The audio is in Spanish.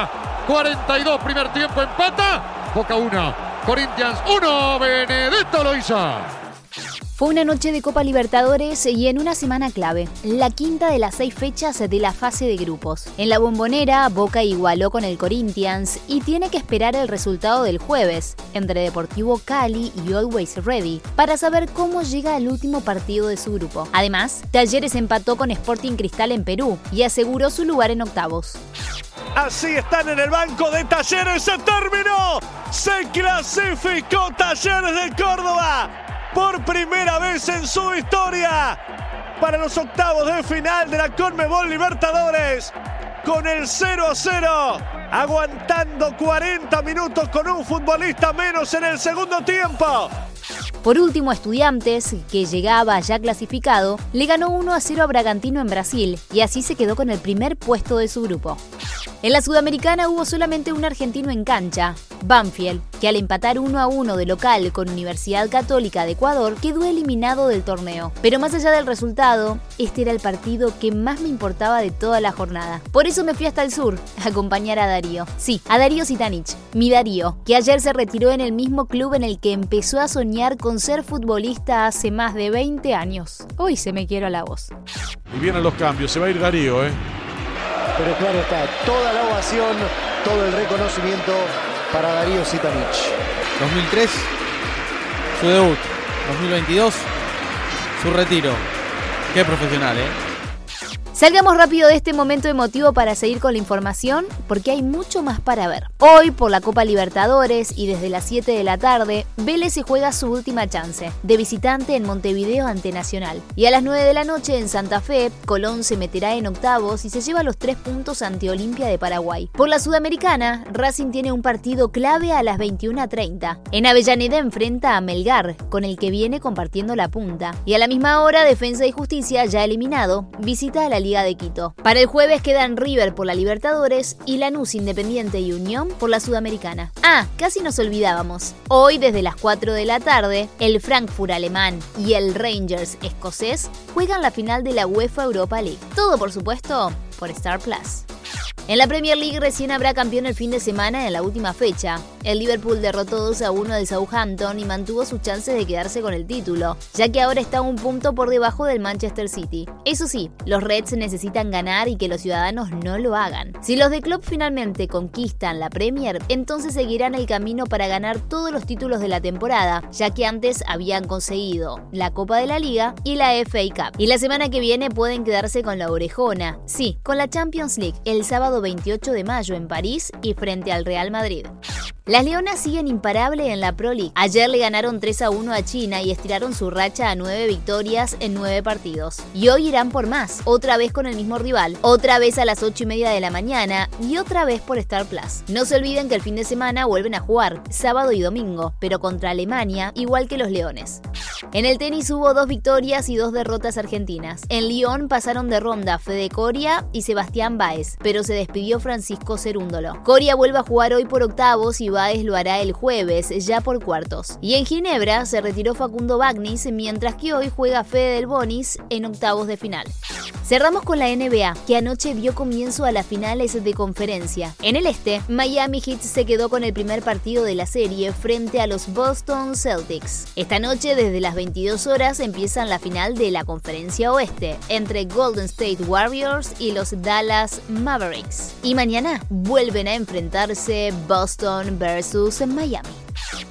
Boca. 42 primer tiempo, empata. Boca 1, Corinthians 1, Benedetto lo hizo. Fue una noche de Copa Libertadores y en una semana clave, la quinta de las seis fechas de la fase de grupos. En la bombonera, Boca igualó con el Corinthians y tiene que esperar el resultado del jueves entre Deportivo Cali y Always Ready para saber cómo llega al último partido de su grupo. Además, Talleres empató con Sporting Cristal en Perú y aseguró su lugar en octavos. Así están en el banco de Talleres. Se terminó. Se clasificó Talleres de Córdoba por primera vez en su historia para los octavos de final de la Conmebol Libertadores con el 0 a 0, aguantando 40 minutos con un futbolista menos en el segundo tiempo. Por último, Estudiantes, que llegaba ya clasificado, le ganó 1 a 0 a Bragantino en Brasil y así se quedó con el primer puesto de su grupo. En la Sudamericana hubo solamente un argentino en cancha, Banfield, que al empatar 1 a 1 de local con Universidad Católica de Ecuador quedó eliminado del torneo. Pero más allá del resultado, este era el partido que más me importaba de toda la jornada. Por eso me fui hasta el sur a acompañar a Darío. Sí, a Darío Sitanich, mi Darío, que ayer se retiró en el mismo club en el que empezó a soñar con ser futbolista hace más de 20 años. Hoy se me quiero la voz. Y vienen los cambios, se va a ir Darío, ¿eh? Pero claro está, toda la ovación, todo el reconocimiento para Darío Sitanich. 2003, su debut. 2022, su retiro. Qué profesional, ¿eh? Salgamos rápido de este momento emotivo para seguir con la información, porque hay mucho más para ver. Hoy, por la Copa Libertadores y desde las 7 de la tarde, Vélez se juega su última chance, de visitante en Montevideo ante Nacional. Y a las 9 de la noche en Santa Fe, Colón se meterá en octavos y se lleva los tres puntos ante Olimpia de Paraguay. Por la Sudamericana, Racing tiene un partido clave a las 21.30. En Avellaneda enfrenta a Melgar, con el que viene compartiendo la punta. Y a la misma hora, Defensa y Justicia, ya eliminado, visita a la Liga de Quito. Para el jueves quedan River por la Libertadores y Lanús Independiente y Unión por la Sudamericana. Ah, casi nos olvidábamos. Hoy desde las 4 de la tarde, el Frankfurt alemán y el Rangers escocés juegan la final de la UEFA Europa League. Todo por supuesto por Star Plus. En la Premier League recién habrá campeón el fin de semana en la última fecha. El Liverpool derrotó 2 a 1 del Southampton y mantuvo sus chances de quedarse con el título, ya que ahora está un punto por debajo del Manchester City. Eso sí, los Reds necesitan ganar y que los ciudadanos no lo hagan. Si los de Club finalmente conquistan la Premier, entonces seguirán el camino para ganar todos los títulos de la temporada, ya que antes habían conseguido la Copa de la Liga y la FA Cup. Y la semana que viene pueden quedarse con la orejona. Sí, con la Champions League el sábado 28 de mayo en París y frente al Real Madrid. Las Leonas siguen imparables en la Pro League. Ayer le ganaron 3 a 1 a China y estiraron su racha a 9 victorias en 9 partidos. Y hoy irán por más, otra vez con el mismo rival, otra vez a las 8 y media de la mañana y otra vez por Star Plus. No se olviden que el fin de semana vuelven a jugar, sábado y domingo, pero contra Alemania, igual que los Leones. En el tenis hubo dos victorias y dos derrotas argentinas. En Lyon pasaron de ronda Fede Coria y Sebastián Baez, pero se despidió Francisco Cerúndolo. Coria vuelve a jugar hoy por octavos y Baez lo hará el jueves, ya por cuartos. Y en Ginebra se retiró Facundo Bagnis, mientras que hoy juega Fede del Bonis en octavos de final. Cerramos con la NBA, que anoche dio comienzo a las finales de conferencia. En el este, Miami Heat se quedó con el primer partido de la serie frente a los Boston Celtics. Esta noche, desde las 22 horas, empiezan la final de la conferencia oeste, entre Golden State Warriors y los Dallas Mavericks. Y mañana vuelven a enfrentarse Boston versus Miami.